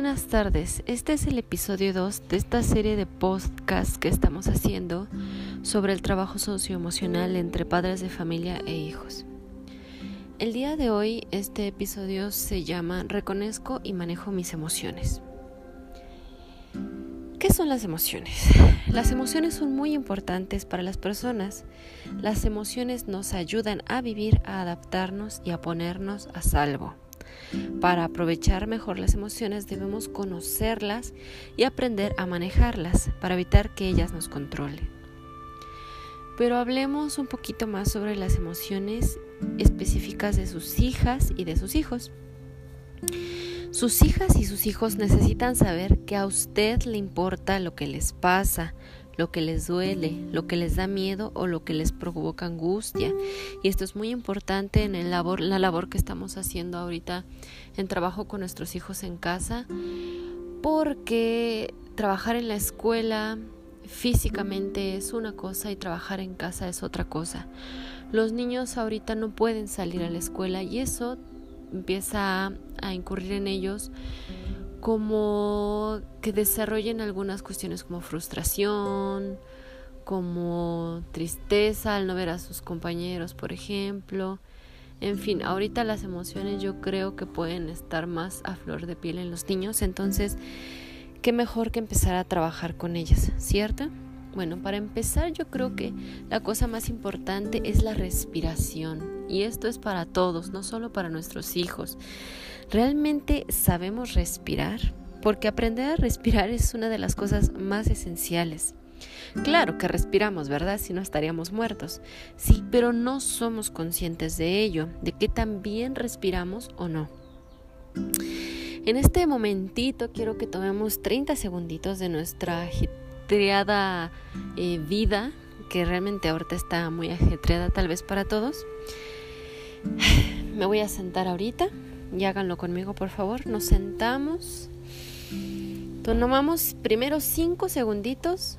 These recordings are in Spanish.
buenas tardes. Este es el episodio 2 de esta serie de podcasts que estamos haciendo sobre el trabajo socioemocional entre padres de familia e hijos. El día de hoy este episodio se llama Reconozco y manejo mis emociones. ¿Qué son las emociones? Las emociones son muy importantes para las personas. Las emociones nos ayudan a vivir, a adaptarnos y a ponernos a salvo. Para aprovechar mejor las emociones debemos conocerlas y aprender a manejarlas para evitar que ellas nos controlen. Pero hablemos un poquito más sobre las emociones específicas de sus hijas y de sus hijos. Sus hijas y sus hijos necesitan saber que a usted le importa lo que les pasa, lo que les duele, lo que les da miedo o lo que les provoca angustia. Y esto es muy importante en el labor, la labor que estamos haciendo ahorita en trabajo con nuestros hijos en casa, porque trabajar en la escuela físicamente es una cosa y trabajar en casa es otra cosa. Los niños ahorita no pueden salir a la escuela y eso empieza a, a incurrir en ellos como que desarrollen algunas cuestiones como frustración, como tristeza al no ver a sus compañeros, por ejemplo. En fin, ahorita las emociones yo creo que pueden estar más a flor de piel en los niños, entonces, qué mejor que empezar a trabajar con ellas, ¿cierto? Bueno, para empezar yo creo que la cosa más importante es la respiración y esto es para todos, no solo para nuestros hijos. ¿Realmente sabemos respirar? Porque aprender a respirar es una de las cosas más esenciales. Claro que respiramos, ¿verdad? Si no estaríamos muertos. Sí, pero no somos conscientes de ello, de que también respiramos o no. En este momentito quiero que tomemos 30 segunditos de nuestra ajetreada eh, vida, que realmente ahorita está muy ajetreada tal vez para todos. Me voy a sentar ahorita y háganlo conmigo por favor. Nos sentamos. Tomamos primero cinco segunditos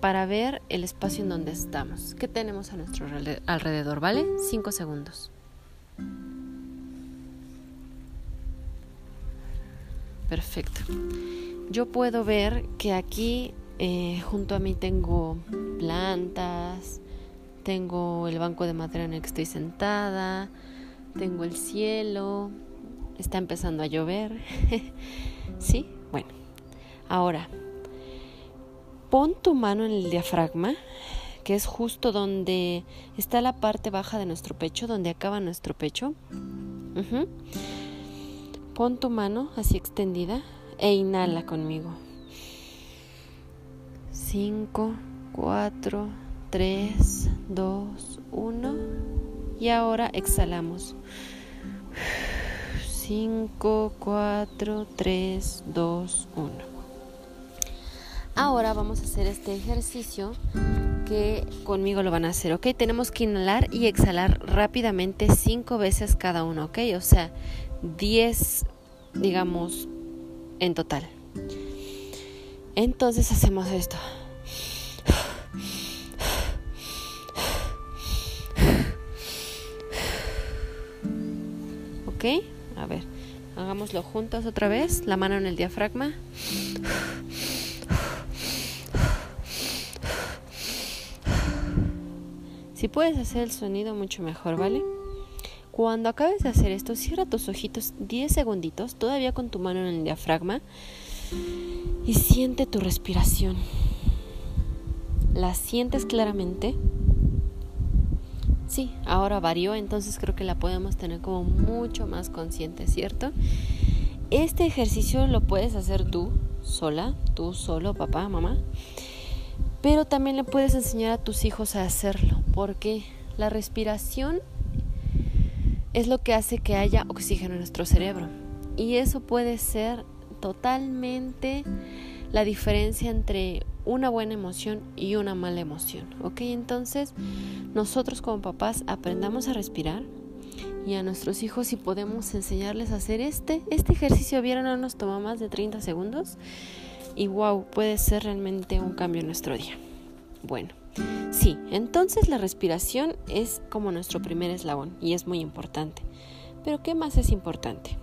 para ver el espacio en donde estamos. ¿Qué tenemos a nuestro alrededor? ¿Vale? Cinco segundos. Perfecto. Yo puedo ver que aquí eh, junto a mí tengo plantas, tengo el banco de madera en el que estoy sentada, tengo el cielo, está empezando a llover. ¿Sí? Bueno, ahora, pon tu mano en el diafragma, que es justo donde está la parte baja de nuestro pecho, donde acaba nuestro pecho. Pon tu mano así extendida e inhala conmigo. 5, 4, 3, 2, 1. Y ahora exhalamos. 5, 4, 3, 2, 1. Ahora vamos a hacer este ejercicio que conmigo lo van a hacer, ¿ok? Tenemos que inhalar y exhalar rápidamente 5 veces cada uno, ¿ok? O sea, 10, digamos, en total. Entonces hacemos esto. ¿Ok? A ver, hagámoslo juntos otra vez. La mano en el diafragma. Si puedes hacer el sonido mucho mejor, ¿vale? Cuando acabes de hacer esto, cierra tus ojitos 10 segunditos, todavía con tu mano en el diafragma, y siente tu respiración. ¿La sientes claramente? Sí, ahora varió, entonces creo que la podemos tener como mucho más consciente, ¿cierto? Este ejercicio lo puedes hacer tú, sola, tú solo, papá, mamá, pero también le puedes enseñar a tus hijos a hacerlo, porque la respiración es lo que hace que haya oxígeno en nuestro cerebro y eso puede ser totalmente la diferencia entre una buena emoción y una mala emoción. ¿Ok? Entonces, nosotros como papás aprendamos a respirar y a nuestros hijos si podemos enseñarles a hacer este, este ejercicio, vieron, no nos toma más de 30 segundos y wow, puede ser realmente un cambio en nuestro día. Bueno, sí, entonces la respiración es como nuestro primer eslabón y es muy importante. Pero ¿qué más es importante?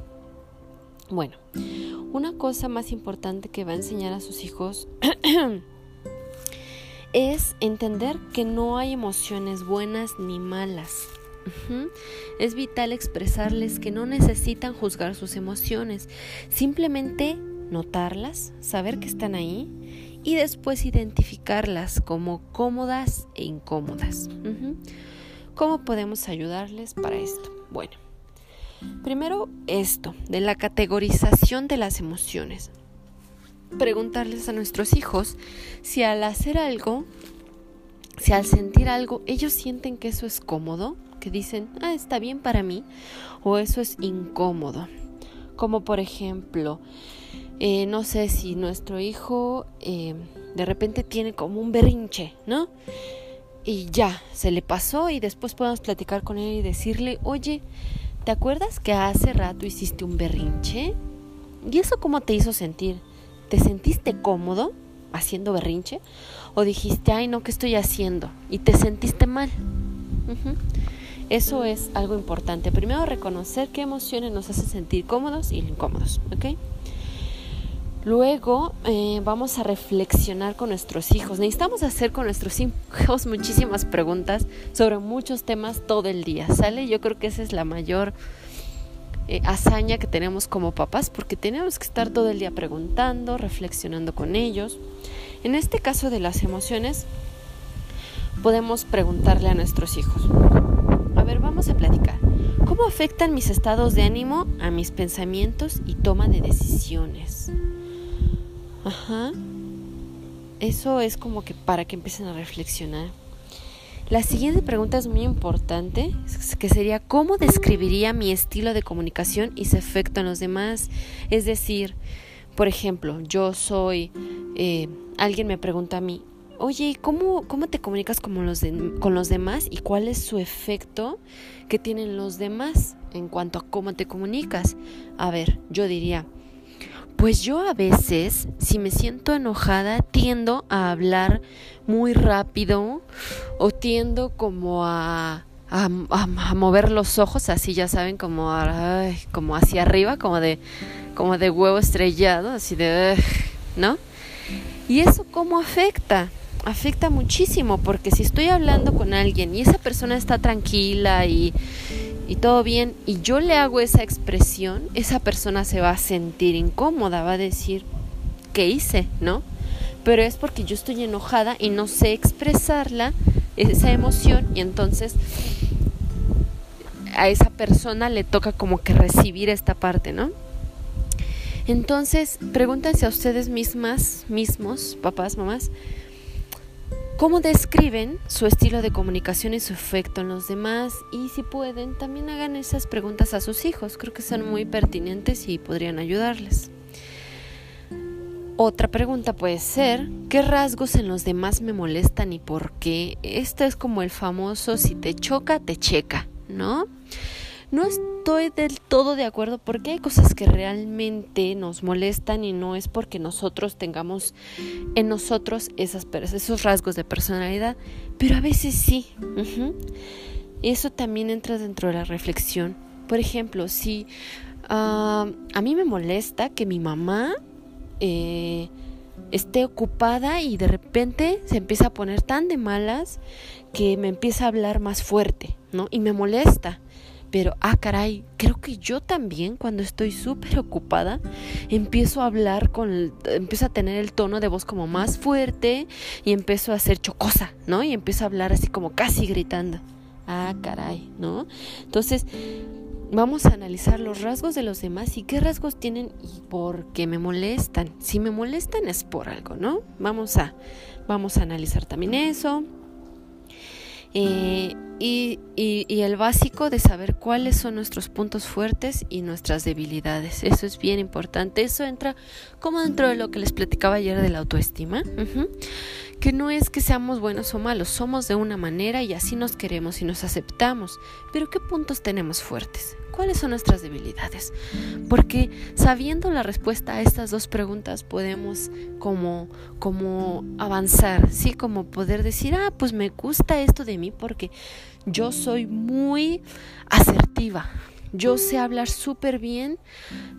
Bueno, Una cosa más importante que va a enseñar a sus hijos es entender que no hay emociones buenas ni malas. Es vital expresarles que no necesitan juzgar sus emociones, simplemente notarlas, saber que están ahí y después identificarlas como cómodas e incómodas. ¿Cómo podemos ayudarles para esto? Bueno, primero esto, de la categorización de las emociones. Preguntarles a nuestros hijos si al hacer algo, si al sentir algo, ellos sienten que eso es cómodo, que dicen, ah, está bien para mí, o eso es incómodo. Como por ejemplo, eh, no sé si nuestro hijo eh, de repente tiene como un berrinche, ¿no? Y ya, se le pasó y después podemos platicar con él y decirle, oye, ¿te acuerdas que hace rato hiciste un berrinche? ¿Y eso cómo te hizo sentir? ¿Te sentiste cómodo haciendo berrinche? ¿O dijiste, ay, no, ¿qué estoy haciendo? Y te sentiste mal. Eso es algo importante. Primero reconocer qué emociones nos hacen sentir cómodos y incómodos, ¿ok? Luego eh, vamos a reflexionar con nuestros hijos. Necesitamos hacer con nuestros hijos muchísimas preguntas sobre muchos temas todo el día, ¿sale? Yo creo que esa es la mayor eh, hazaña que tenemos como papás porque tenemos que estar todo el día preguntando, reflexionando con ellos. En este caso de las emociones, podemos preguntarle a nuestros hijos. A ver, vamos a platicar. ¿Cómo afectan mis estados de ánimo a mis pensamientos y toma de decisiones? Ajá. Eso es como que para que empiecen a reflexionar. La siguiente pregunta es muy importante, que sería ¿cómo describiría mi estilo de comunicación y su efecto en los demás? Es decir, por ejemplo, yo soy, eh, alguien me pregunta a mí, oye, ¿cómo, cómo te comunicas con los, con los demás y cuál es su efecto que tienen los demás en cuanto a cómo te comunicas? A ver, yo diría, pues yo a veces, si me siento enojada, tiendo a hablar muy rápido o tiendo como a, mover los ojos, así ya saben, como, como hacia arriba, como de, como de huevo estrellado, así de, ¿no? ¿Y eso cómo afecta? Afecta muchísimo porque si estoy hablando con alguien y esa persona está tranquila y y todo bien y yo le hago esa expresión, esa persona se va a sentir incómoda, va a decir, ¿qué hice? ¿No? Pero es porque yo estoy enojada y no sé expresarla, esa emoción, y entonces a esa persona le toca como que recibir esta parte, ¿no? Entonces, pregúntense a ustedes mismas, mismos, papás, mamás, cómo describen su estilo de comunicación y su efecto en los demás y si pueden también hagan esas preguntas a sus hijos, creo que son muy pertinentes y podrían ayudarles. Otra pregunta puede ser, ¿qué rasgos en los demás me molestan y por qué? Esto es como el famoso, si te choca, te checa, ¿no? No estoy del todo de acuerdo porque hay cosas que realmente nos molestan y no es porque nosotros tengamos en nosotros esos rasgos de personalidad, pero a veces sí. Eso también entra dentro de la reflexión. Por ejemplo, si ah, a mí me molesta que mi mamá eh, esté ocupada y de repente se empieza a poner tan de malas que me empieza a hablar más fuerte, ¿no? Y me molesta. Pero, ah, caray, creo que yo también cuando estoy súper ocupada empiezo a hablar con, empiezo a tener el tono de voz como más fuerte y empiezo a hacer chocosa, ¿no? Y empiezo a hablar así como casi gritando. Ah, caray, ¿no? Entonces, vamos a analizar los rasgos de los demás y qué rasgos tienen y por qué me molestan. Si me molestan es por algo, ¿no? Vamos a, vamos a analizar también eso. Eh, y, y, el básico de saber cuáles son nuestros puntos fuertes y nuestras debilidades. Eso es bien importante. Eso entra como dentro de lo que les platicaba ayer de la autoestima. Que no es que seamos buenos o malos, somos de una manera y así nos queremos y nos aceptamos. Pero ¿qué puntos tenemos fuertes? ¿Cuáles son nuestras debilidades? Porque sabiendo la respuesta a estas dos preguntas podemos como, como avanzar, ¿sí? Como poder decir, ah, pues me gusta esto de mí porque yo soy muy asertiva, yo sé hablar súper bien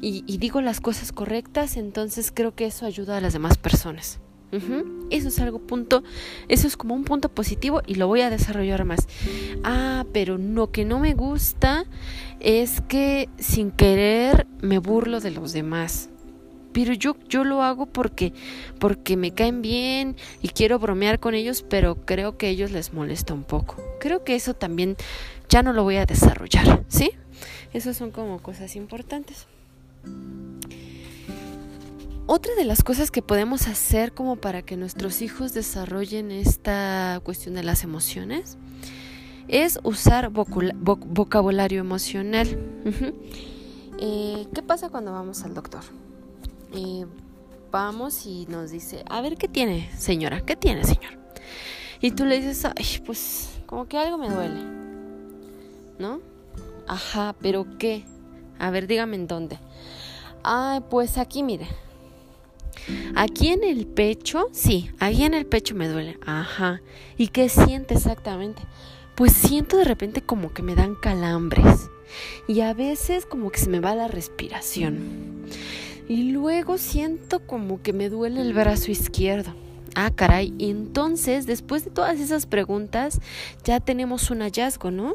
y, y, digo las cosas correctas, entonces creo que eso ayuda a las demás personas. Eso es algo punto, eso es como un punto positivo y lo voy a desarrollar más. Ah, pero lo que no me gusta es que sin querer me burlo de los demás. Pero yo, yo lo hago porque, porque me caen bien y quiero bromear con ellos, pero creo que a ellos les molesta un poco. Creo que eso también ya no lo voy a desarrollar, ¿sí? Esas son como cosas importantes. Otra de las cosas que podemos hacer como para que nuestros hijos desarrollen esta cuestión de las emociones es usar vocabulario emocional. Eh, ¿Qué pasa cuando vamos al doctor? Eh, vamos y nos dice, a ver, ¿qué tiene, señora? ¿Qué tiene, señor? Y tú le dices, ay, pues como que algo me duele. ¿No? Ajá, pero ¿qué? A ver, dígame en dónde. Ay, pues aquí, mire. Aquí en el pecho, sí, ahí en el pecho me duele. Ajá. ¿Y qué siente exactamente? Pues siento de repente como que me dan calambres. Y a veces como que se me va la respiración. Y luego siento como que me duele el brazo izquierdo. Ah, caray. Y entonces, después de todas esas preguntas, ya tenemos un hallazgo, ¿no?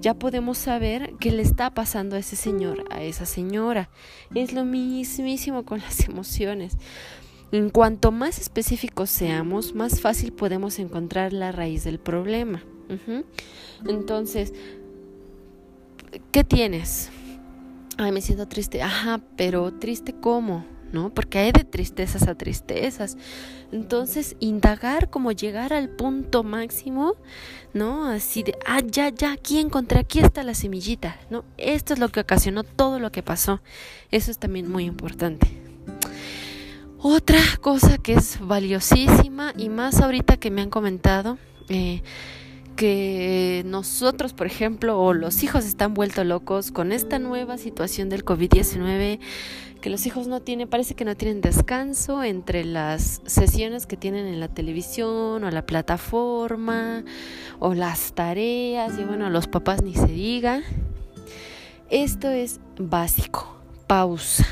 Ya podemos saber qué le está pasando a ese señor, a esa señora. Es lo mismísimo con las emociones. En cuanto más específicos seamos, más fácil podemos encontrar la raíz del problema. Entonces, ¿qué tienes? Ay, me siento triste. Ajá, pero triste cómo? ¿No? Porque hay de tristezas a tristezas. Entonces, indagar como llegar al punto máximo, ¿no? Así de, ah, ya, ya, aquí encontré, aquí está la semillita, ¿no? Esto es lo que ocasionó todo lo que pasó. Eso es también muy importante. Otra cosa que es valiosísima y más ahorita que me han comentado, eh, que nosotros, por ejemplo, o los hijos están vueltos locos con esta nueva situación del COVID-19, que los hijos no tienen, parece que no tienen descanso entre las sesiones que tienen en la televisión o la plataforma o las tareas y bueno, los papás ni se diga. Esto es básico, pausa.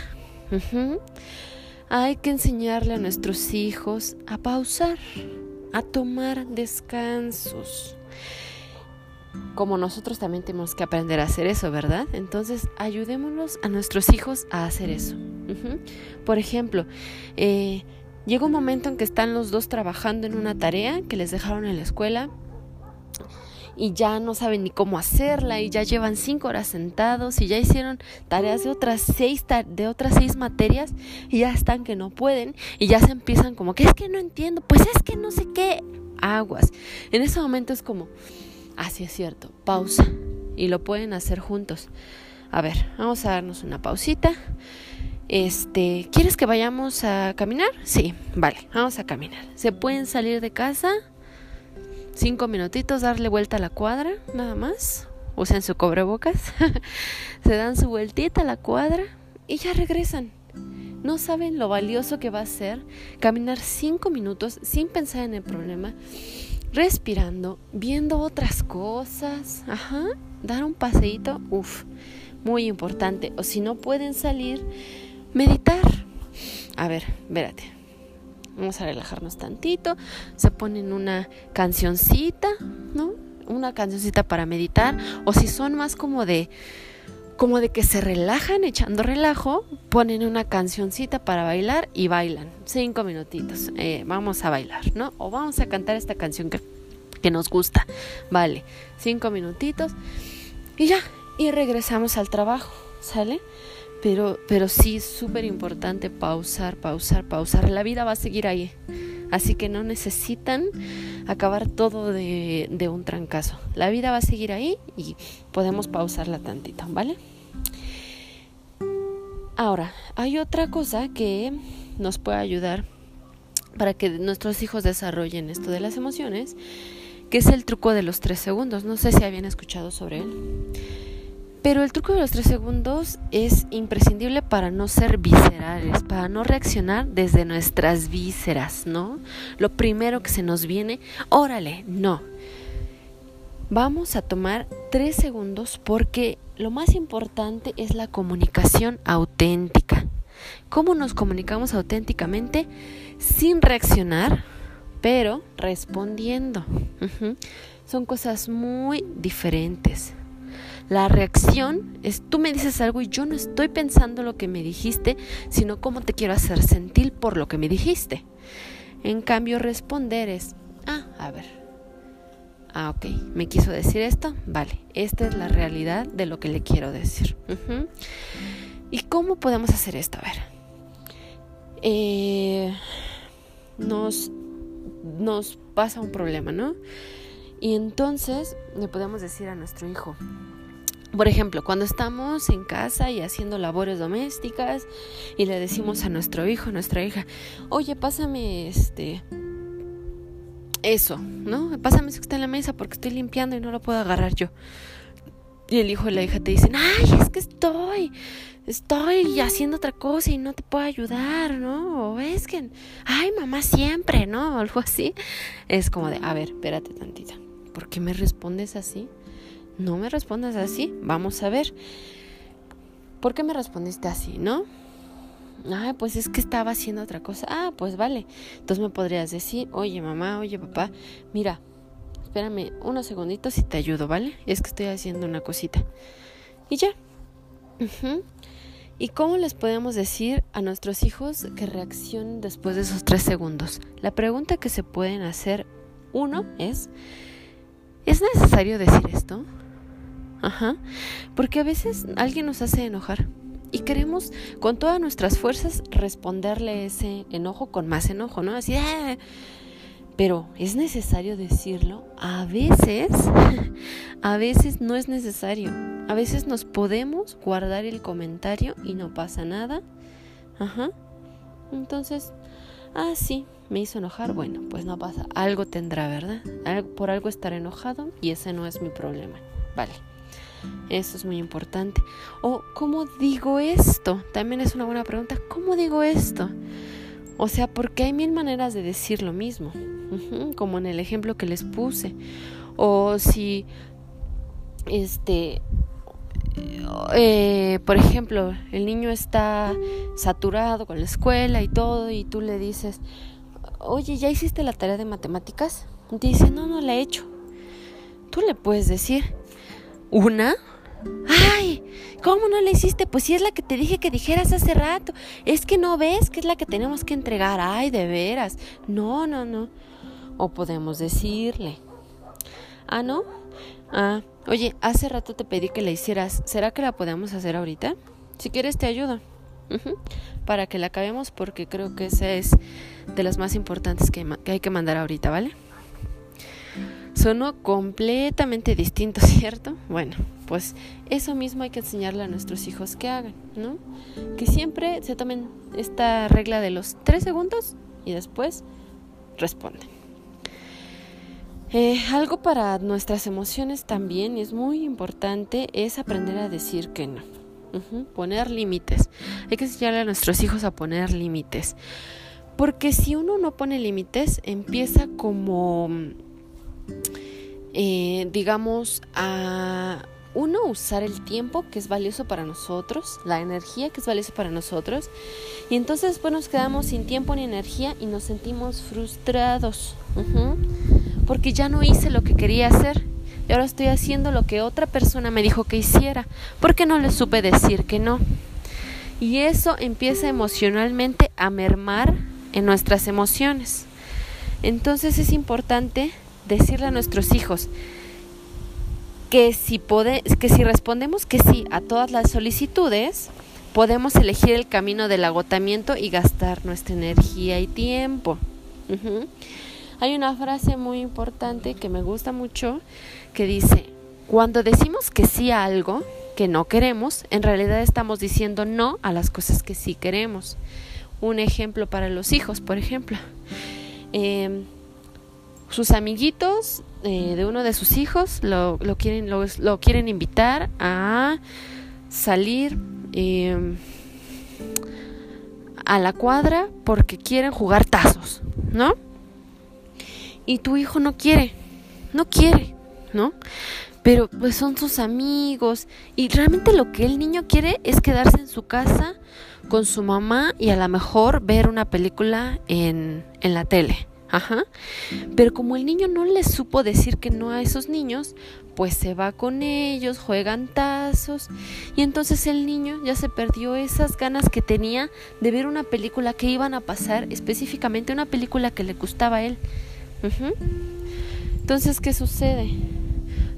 Hay que enseñarle a nuestros hijos a pausar, a tomar descansos como nosotros también tenemos que aprender a hacer eso, ¿verdad? Entonces, ayudémonos a nuestros hijos a hacer eso. Por ejemplo, eh, llega un momento en que están los dos trabajando en una tarea que les dejaron en la escuela y ya no saben ni cómo hacerla y ya llevan cinco horas sentados y ya hicieron tareas de otras seis de otras seis materias y ya están que no pueden y ya se empiezan como que es que no entiendo pues es que no sé qué aguas en ese momento es como Así es cierto, pausa. Y lo pueden hacer juntos. A ver, vamos a darnos una pausita. Este, ¿quieres que vayamos a caminar? Sí, vale, vamos a caminar. ¿Se pueden salir de casa? Cinco minutitos, darle vuelta a la cuadra, nada más. Usen su cobrebocas. Se dan su vueltita a la cuadra y ya regresan. No saben lo valioso que va a ser caminar cinco minutos sin pensar en el problema respirando, viendo otras cosas, ajá, dar un paseíto, uff, muy importante. O si no pueden salir, meditar. A ver, espérate. Vamos a relajarnos tantito. Se ponen una cancioncita, ¿no? Una cancioncita para meditar. O si son más como de como de que se relajan echando relajo, ponen una cancioncita para bailar y bailan. Cinco minutitos. Eh, vamos a bailar, ¿no? O vamos a cantar esta canción que, que nos gusta. Vale, cinco minutitos y ya. Y regresamos al trabajo, ¿sale? Pero, pero sí, súper importante pausar, pausar, pausar. La vida va a seguir ahí. Así que no necesitan acabar todo de, un trancazo. La vida va a seguir ahí y podemos pausarla tantito, ¿vale? Ahora, hay otra cosa que nos puede ayudar para que nuestros hijos desarrollen esto de las emociones, que es el truco de los tres segundos. No sé si habían escuchado sobre él. Pero el truco de los tres segundos es imprescindible para no ser viscerales, para no reaccionar desde nuestras vísceras, ¿no? Lo primero que se nos viene, órale, no. Vamos a tomar tres segundos porque lo más importante es la comunicación auténtica. ¿Cómo nos comunicamos auténticamente? Sin reaccionar, pero respondiendo. Son cosas muy diferentes. La reacción es tú me dices algo y yo no estoy pensando lo que me dijiste, sino cómo te quiero hacer sentir por lo que me dijiste. En cambio, responder es, ah, a ver. Ah, ok, me quiso decir esto, vale, esta es la realidad de lo que le quiero decir. ¿Y cómo podemos hacer esto? A ver, eh, nos, nos pasa un problema, ¿no? Y entonces le podemos decir a nuestro hijo, por ejemplo, cuando estamos en casa y haciendo labores domésticas y le decimos a nuestro hijo, nuestra hija, oye, pásame este eso, ¿no? Pásame eso que está en la mesa porque estoy limpiando y no lo puedo agarrar yo. Y el hijo y la hija te dicen, ay, es que estoy, estoy haciendo otra cosa y no te puedo ayudar, ¿no? O es que, ay, mamá siempre, ¿no? Algo así. Es como de, a ver, espérate tantita. ¿Por qué me respondes así? No me respondas así. Vamos a ver. ¿Por qué me respondiste así, no? Ah, pues es que estaba haciendo otra cosa. Ah, pues vale. Entonces me podrías decir, oye mamá, oye papá, mira, espérame unos segunditos y te ayudo, ¿vale? Es que estoy haciendo una cosita. Y ya. ¿Y cómo les podemos decir a nuestros hijos que reaccionen después de esos tres segundos? La pregunta que se pueden hacer, uno, es, ¿es necesario decir esto? Ajá. Porque a veces alguien nos hace enojar y queremos con todas nuestras fuerzas responderle ese enojo con más enojo, ¿no? Así, ah". pero es necesario decirlo. A veces, a veces no es necesario. A veces nos podemos guardar el comentario y no pasa nada. Ajá. Entonces, ah, sí, me hizo enojar. Bueno, pues no pasa. Algo tendrá, ¿verdad? por algo estar enojado y ese no es mi problema. Vale. Eso es muy importante. O, ¿cómo digo esto? También es una buena pregunta. ¿Cómo digo esto? O sea, porque hay mil maneras de decir lo mismo, como en el ejemplo que les puse. O si, este, eh, por ejemplo, el niño está saturado con la escuela y todo, y tú le dices, oye, ¿ya hiciste la tarea de matemáticas? Dice, no, no la he hecho. Tú le puedes decir, ¿Una? ¡Ay! ¿Cómo no la hiciste? Pues si es la que te dije que dijeras hace rato. Es que no ves que es la que tenemos que entregar. ¡Ay, de veras! No, no, no. O podemos decirle. Ah, ¿no? Ah, oye, hace rato te pedí que la hicieras. ¿Será que la podemos hacer ahorita? Si quieres te ayudo. Para que la acabemos porque creo que esa es de las más importantes que, hay que mandar ahorita, ¿vale? Sonó completamente distinto, ¿cierto? Bueno, pues eso mismo hay que enseñarle a nuestros hijos que hagan, ¿no? Que siempre se tomen esta regla de los tres segundos y después responden. Eh, algo para nuestras emociones también es muy importante es aprender a decir que no. poner límites. Hay que enseñarle a nuestros hijos a poner límites. Porque si uno no pone límites, empieza como eh, digamos, a uno, usar el tiempo que es valioso para nosotros, la energía que es valiosa para nosotros, y entonces después nos quedamos sin tiempo ni energía y nos sentimos frustrados, porque ya no hice lo que quería hacer. Y ahora estoy haciendo lo que otra persona me dijo que hiciera, porque no le supe decir que no. Y eso empieza emocionalmente a mermar en nuestras emociones. Entonces es importante decirle a nuestros hijos que si, que si respondemos que sí a todas las solicitudes, podemos elegir el camino del agotamiento y gastar nuestra energía y tiempo. Hay una frase muy importante que me gusta mucho que dice, cuando decimos que sí a algo que no queremos, en realidad estamos diciendo no a las cosas que sí queremos. Un ejemplo para los hijos, por ejemplo. Eh, sus amiguitos eh, de uno de sus hijos lo, quieren, lo, quieren invitar a salir em, a la cuadra porque quieren jugar tazos, ¿no? Y tu hijo no quiere, no quiere, ¿no? Pero pues son sus amigos y realmente lo que el niño quiere es quedarse en su casa con su mamá y a lo mejor ver una película en, en la tele. Ajá. Pero como el niño no le supo decir que no a esos niños, pues se va con ellos, juegan tazos y entonces el niño ya se perdió esas ganas que tenía de ver una película que iban a pasar, específicamente una película que le gustaba a él. Entonces, ¿qué sucede?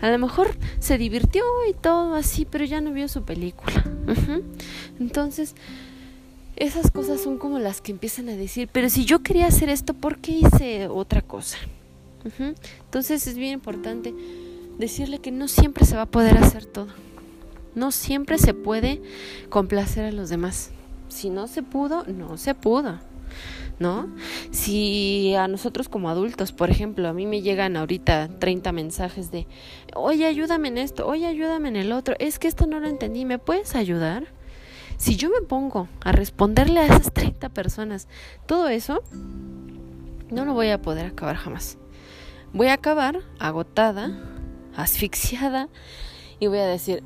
A lo mejor se divirtió y todo así, pero ya no vio su película. Entonces, esas cosas son como las que empiezan a decir, pero si yo quería hacer esto, ¿por qué hice otra cosa? Entonces es bien importante decirle que no siempre se va a poder hacer todo. No siempre se puede complacer a los demás. Si no se pudo, no se pudo. ¿No? Si a nosotros como adultos, por ejemplo, a mí me llegan ahorita 30 mensajes de, oye, ayúdame en esto, oye, ayúdame en el otro, es que esto no lo entendí, ¿me puedes ayudar? Si yo me pongo a responderle a esas 30 personas todo eso, no lo voy a poder acabar jamás. Voy a acabar agotada, asfixiada y voy a decir,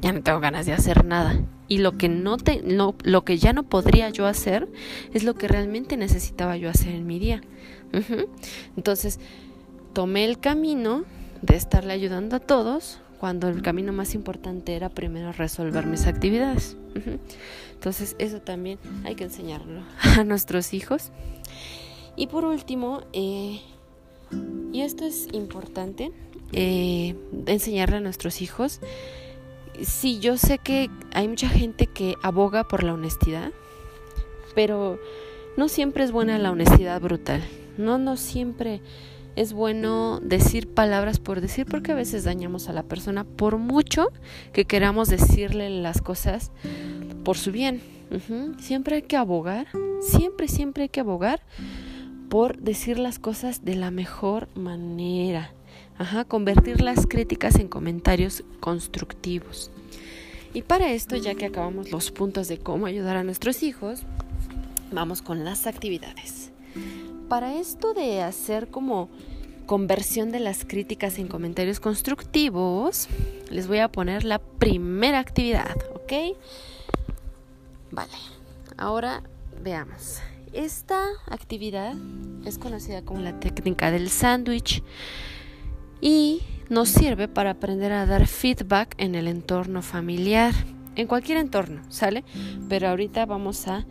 ya no tengo ganas de hacer nada. Y lo que no te, lo que ya no podría yo hacer es lo que realmente necesitaba yo hacer en mi día. Entonces, tomé el camino de estarle ayudando a todos cuando el camino más importante era primero resolver mis actividades. Entonces eso también hay que enseñarlo a nuestros hijos. Y por último, eh, y esto es importante, eh, enseñarle a nuestros hijos. Sí, yo sé que hay mucha gente que aboga por la honestidad, pero no siempre es buena la honestidad brutal. No, no siempre es bueno decir palabras por decir porque a veces dañamos a la persona por mucho que queramos decirle las cosas por su bien. Siempre hay que abogar, siempre, siempre hay que abogar por decir las cosas de la mejor manera. Ajá, convertir las críticas en comentarios constructivos. Y para esto, ya que acabamos los puntos de cómo ayudar a nuestros hijos, vamos con las actividades. Para esto de hacer como conversión de las críticas en comentarios constructivos, les voy a poner la primera actividad, ¿ok? Vale, ahora veamos. Esta actividad es conocida como la técnica del sándwich y nos sirve para aprender a dar feedback en el entorno familiar, en cualquier entorno, ¿sale? Pero ahorita vamos a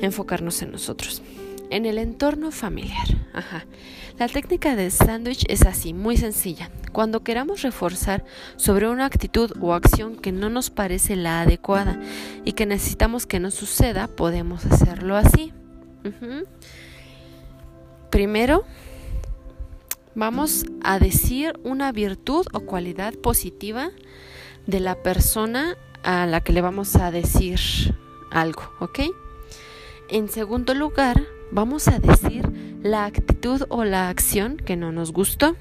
enfocarnos en nosotros en el entorno familiar. La técnica del sándwich es así, muy sencilla. Cuando queramos reforzar sobre una actitud o acción que no nos parece la adecuada y que necesitamos que no suceda, podemos hacerlo así. Primero, vamos a decir una virtud o cualidad positiva de la persona a la que le vamos a decir algo, ¿ok? En segundo lugar, vamos a decir la actitud o la acción que no nos gustó.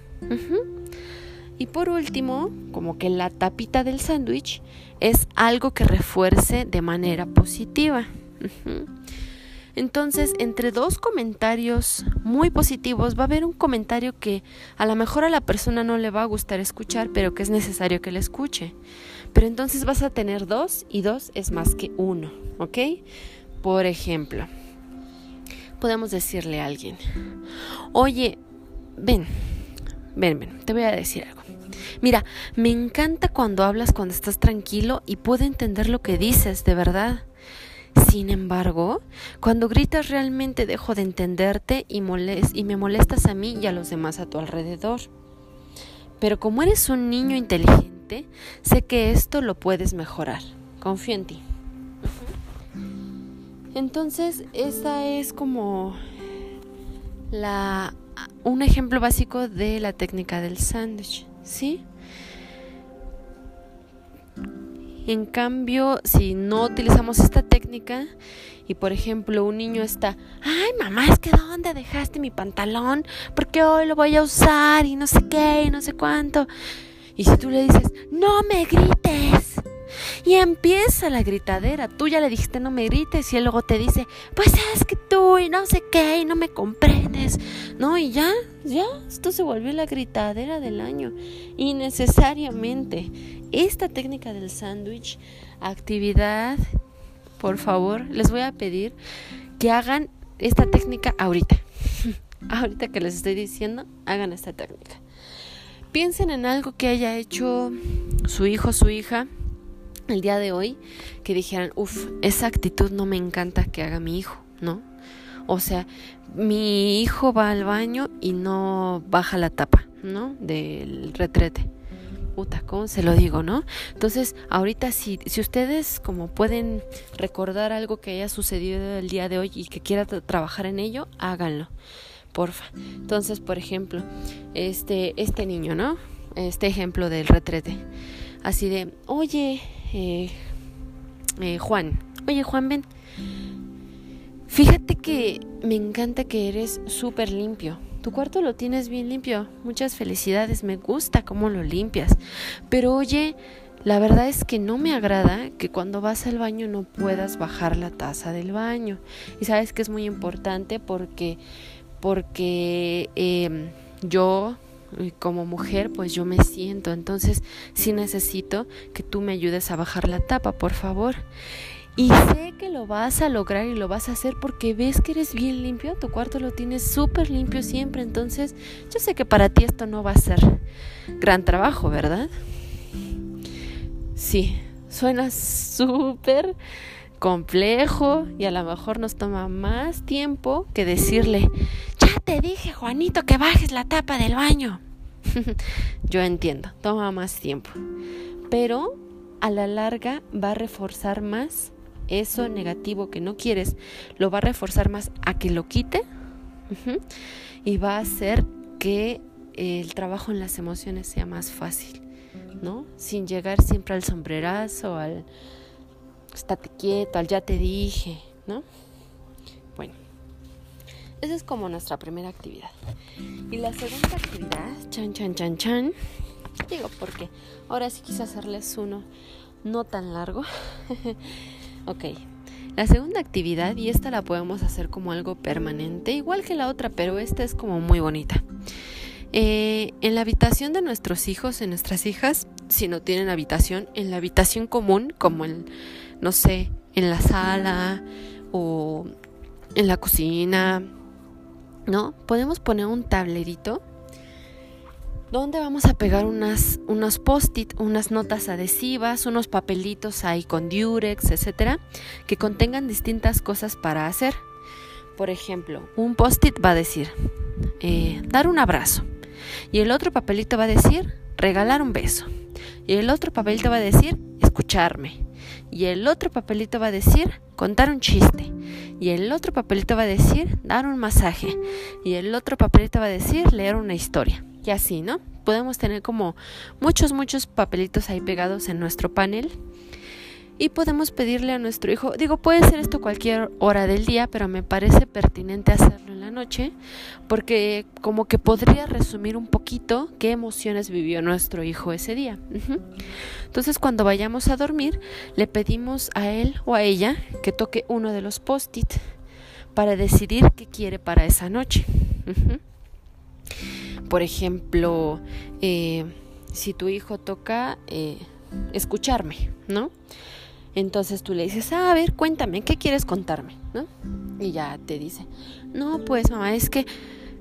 Y por último, como que la tapita del sándwich es algo que refuerce de manera positiva. Entonces, entre dos comentarios muy positivos va a haber un comentario que a lo mejor a la persona no le va a gustar escuchar, pero que es necesario que le escuche. Pero entonces vas a tener dos y dos es más que uno, ¿ok? Por ejemplo, podemos decirle a alguien, oye, ven, ven, ven, te voy a decir algo. Mira, me encanta cuando hablas cuando estás tranquilo y puedo entender lo que dices, de verdad. Sin embargo, cuando gritas realmente dejo de entenderte y, y me molestas a mí y a los demás a tu alrededor. Pero como eres un niño inteligente, sé que esto lo puedes mejorar. Confío en ti. Entonces, esa es como la un ejemplo básico de la técnica del sándwich, ¿sí? En cambio, si no utilizamos esta técnica y por ejemplo un niño está, ay mamá, es que ¿dónde dejaste mi pantalón? Porque hoy lo voy a usar y no sé qué y no sé cuánto. Y si tú le dices, no me grites, y empieza la gritadera. Tú ya le dijiste no me grites y él luego te dice, pues es que tú y no sé qué y no me comprendes. No, y ya, ya, esto se volvió la gritadera del año. Innecesariamente. Esta técnica del sándwich, actividad, por favor, les voy a pedir que hagan esta técnica ahorita. ahorita que les estoy diciendo, hagan esta técnica. Piensen en algo que haya hecho su hijo, su hija, el día de hoy, que dijeran, uff, esa actitud no me encanta que haga mi hijo, ¿no? O sea, mi hijo va al baño y no baja la tapa, ¿no? Del retrete. Puta, ¿cómo se lo digo, no? Entonces, ahorita si, si ustedes como pueden recordar algo que haya sucedido el día de hoy y que quiera trabajar en ello, háganlo porfa. Entonces, por ejemplo, este, este niño, ¿no? Este ejemplo del retrete. Así de, oye, eh, eh, Juan, oye Juan, ven. Fíjate que me encanta que eres súper limpio. Tu cuarto lo tienes bien limpio. Muchas felicidades. Me gusta cómo lo limpias. Pero oye, la verdad es que no me agrada que cuando vas al baño no puedas bajar la taza del baño. Y sabes que es muy importante porque porque em, yo como mujer pues yo me siento, entonces sí necesito que tú me ayudes a bajar la tapa, por favor. Y sé que lo vas a lograr y lo vas a hacer porque ves que eres bien limpio, tu cuarto lo tienes súper limpio siempre, entonces yo sé que para ti esto no va a ser gran trabajo, ¿verdad? Sí, suena súper complejo y a lo mejor nos toma más tiempo que decirle, ya te dije Juanito que bajes la tapa del baño. Yo entiendo, toma más tiempo, pero a la larga va a reforzar más eso negativo que no quieres, lo va a reforzar más a que lo quite y va a hacer que el trabajo en las emociones sea más fácil, ¿no? Sin llegar siempre al sombrerazo, al estate quieto, al ya te dije, ¿no? Bueno, esa es como nuestra primera actividad. Y la segunda actividad, chan, chan, chan, chan, digo porque ahora sí quise hacerles uno no tan largo. ok, la segunda actividad, y esta la podemos hacer como algo permanente, igual que la otra, pero esta es como muy bonita. Eh, en la habitación de nuestros hijos, en nuestras hijas, si no tienen habitación, en la habitación común, como el no sé, en la sala o en la cocina, ¿no? Podemos poner un tablerito donde vamos a pegar unas, unos post-it, unas notas adhesivas, unos papelitos ahí con diurex, etcétera, que contengan distintas cosas para hacer. Por ejemplo, un post-it va a decir eh, dar un abrazo y el otro papelito va a decir regalar un beso y el otro papelito va a decir escucharme y el otro papelito va a decir contar un chiste. Y el otro papelito va a decir dar un masaje. Y el otro papelito va a decir leer una historia. Y así, ¿no? Podemos tener como muchos, muchos papelitos ahí pegados en nuestro panel y podemos pedirle a nuestro hijo, digo, puede ser esto cualquier hora del día, pero me parece pertinente hacerlo en la noche, porque como que podría resumir un poquito qué emociones vivió nuestro hijo ese día. Entonces, cuando vayamos a dormir, le pedimos a él o a ella que toque uno de los post-it para decidir qué quiere para esa noche. Por ejemplo, eh, si tu hijo toca eh, escucharme, ¿no? Entonces tú le dices, ah, a ver, cuéntame, ¿qué quieres contarme? ¿No? Y ya te dice, no, pues mamá, es que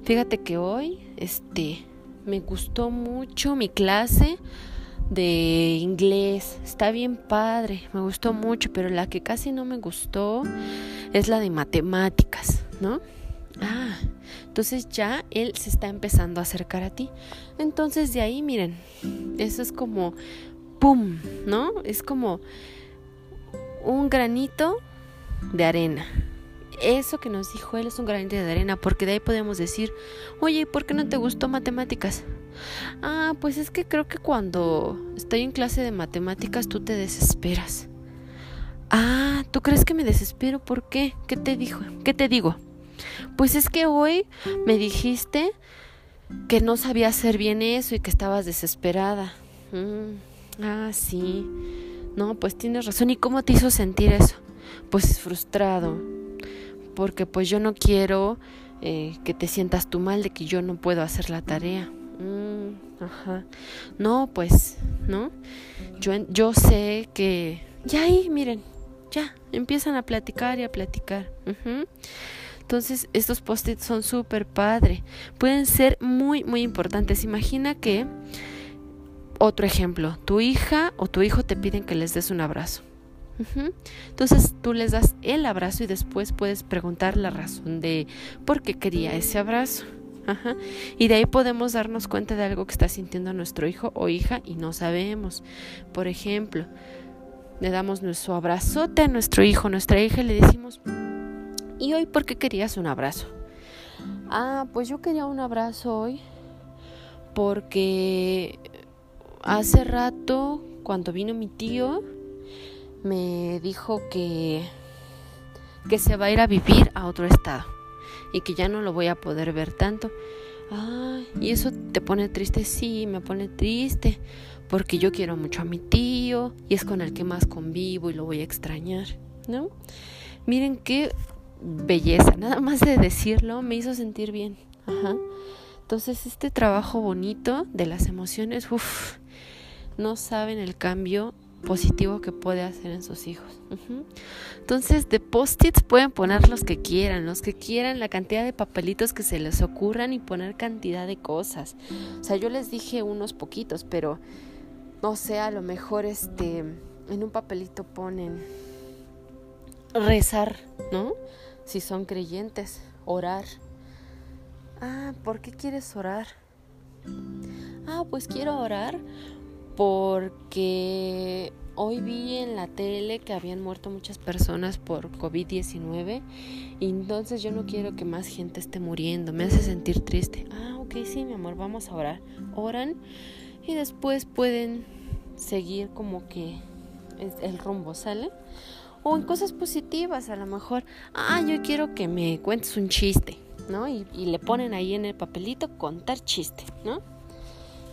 fíjate que hoy, este, me gustó mucho mi clase de inglés, está bien padre, me gustó mucho, pero la que casi no me gustó es la de matemáticas, ¿no? Ah, entonces ya él se está empezando a acercar a ti. Entonces de ahí, miren, eso es como, ¡pum! ¿No? Es como un granito de arena. Eso que nos dijo él es un granito de arena, porque de ahí podemos decir, oye, ¿por qué no te gustó matemáticas? Ah, pues es que creo que cuando estoy en clase de matemáticas tú te desesperas. Ah, ¿tú crees que me desespero? ¿Por qué? ¿Qué te dijo? ¿Qué te digo? Pues es que hoy me dijiste que no sabía hacer bien eso y que estabas desesperada. Mm, ah, sí. No, pues tienes razón. ¿Y cómo te hizo sentir eso? Pues frustrado. Porque pues yo no quiero eh, que te sientas tú mal de que yo no puedo hacer la tarea. Mm, ajá. No, pues, ¿no? Yo, yo sé que... Ya ahí, miren, ya, empiezan a platicar y a platicar. Entonces, estos post-its son súper padre. Pueden ser muy, muy importantes. Imagina que, otro ejemplo, tu hija o tu hijo te piden que les des un abrazo. Entonces tú les das el abrazo y después puedes preguntar la razón de por qué quería ese abrazo. Y de ahí podemos darnos cuenta de algo que está sintiendo nuestro hijo o hija y no sabemos. Por ejemplo, le damos nuestro abrazote a nuestro hijo, nuestra hija y le decimos, ¿y hoy por qué querías un abrazo? Ah, pues yo quería un abrazo hoy porque hace rato, cuando vino mi tío, me dijo que, que se va a ir a vivir a otro estado y que ya no lo voy a poder ver tanto. Ah, ¿y eso te pone triste? Sí, me pone triste porque yo quiero mucho a mi tío y es con el que más convivo y lo voy a extrañar, ¿no? Miren qué belleza, nada más de decirlo me hizo sentir bien. Ajá. Entonces, este trabajo bonito de las emociones, uff, no saben el cambio positivo que puede hacer en sus hijos. Entonces, de post-its pueden poner los que quieran, los que quieran, la cantidad de papelitos que se les ocurran y poner cantidad de cosas. O sea, yo les dije unos poquitos, pero no sé, a lo mejor este en un papelito ponen rezar, ¿no? Si son creyentes, orar. Ah, ¿por qué quieres orar? Ah, pues quiero orar porque hoy vi en la tele que habían muerto muchas personas por COVID-19 y entonces yo no quiero que más gente esté muriendo, me hace sentir triste. Ah, ok, sí, mi amor, vamos a orar. Oran y después pueden seguir como que el rumbo, ¿sale? O en cosas positivas, a lo mejor, ah, yo quiero que me cuentes un chiste, ¿no? Y, y le ponen ahí en el papelito contar chiste, ¿no?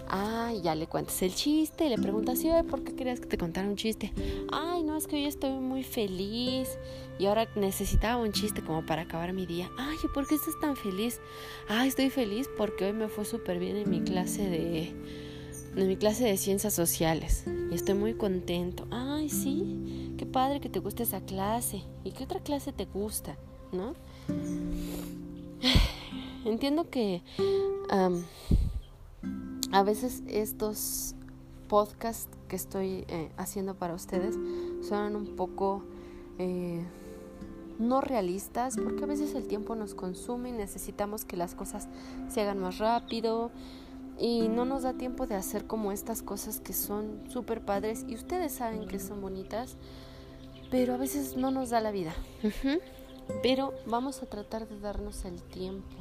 Ay, ya le cuentas el chiste y le preguntas, sí, ¿por qué querías que te contara un chiste? Ay, no, es que hoy estoy muy feliz y ahora necesitaba un chiste como para acabar mi día. Ay, ¿por qué estás tan feliz? Ay, estoy feliz porque hoy me fue súper bien en mi clase de, en mi clase de ciencias sociales y estoy muy contento. Ay, sí, qué padre que te guste esa clase. ¿Y qué otra clase te gusta? ¿No? Entiendo que a veces estos podcasts que estoy eh, haciendo para ustedes son un poco eh, no realistas porque a veces el tiempo nos consume y necesitamos que las cosas se hagan más rápido y no nos da tiempo de hacer como estas cosas que son súper padres y ustedes saben que son bonitas pero a veces no nos da la vida. Pero vamos a tratar de darnos el tiempo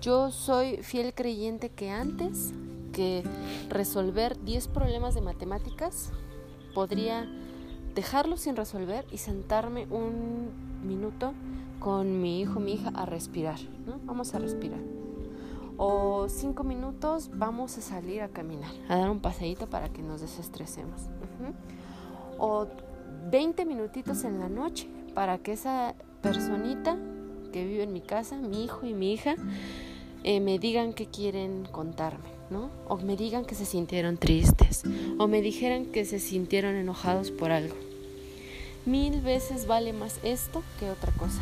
yo soy fiel creyente que antes que resolver 10 problemas de matemáticas, podría dejarlos sin resolver y sentarme un minuto con mi hijo, mi hija a respirar. Vamos a respirar. O cinco minutos vamos a salir a caminar, a dar un paseíto para que nos desestresemos. O 20 minutitos en la noche para que esa personita que vive en mi casa, mi hijo y mi hija, eh, me digan que quieren contarme, ¿no? O me digan que se sintieron tristes, o me dijeran que se sintieron enojados por algo. Mil veces vale más esto que otra cosa.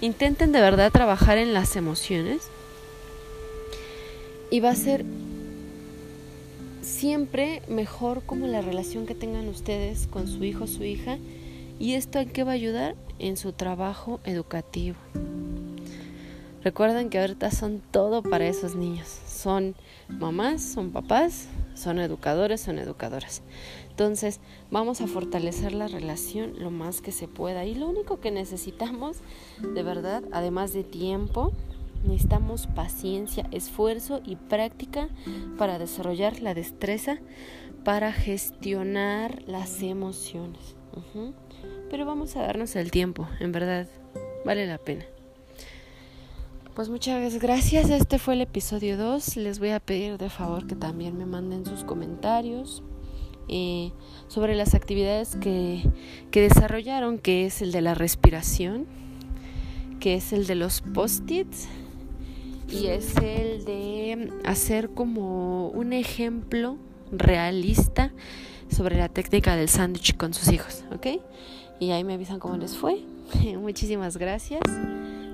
Intenten de verdad trabajar en las emociones y va a ser siempre mejor como la relación que tengan ustedes con su hijo o su hija y esto en qué va a ayudar en su trabajo educativo. Recuerden que ahorita son todo para esos niños. Son mamás, son papás, son educadores, son educadoras. Entonces, vamos a fortalecer la relación lo más que se pueda. Y lo único que necesitamos, de verdad, además de tiempo, necesitamos paciencia, esfuerzo y práctica para desarrollar la destreza para gestionar las emociones. Pero vamos a darnos el tiempo, en verdad, vale la pena. Pues muchas gracias, este fue el episodio 2. Les voy a pedir de favor que también me manden sus comentarios eh, sobre las actividades que, que desarrollaron, que es el de la respiración, que es el de los post-its y es el de hacer como un ejemplo realista sobre la técnica del sándwich con sus hijos, ¿ok? Y ahí me avisan cómo les fue. Muchísimas gracias.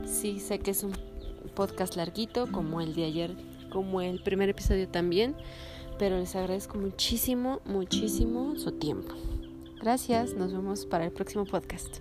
Sí, sé que es un podcast larguito, como el de ayer, como el primer episodio también, pero les agradezco muchísimo, muchísimo su tiempo. Gracias, nos vemos para el próximo podcast.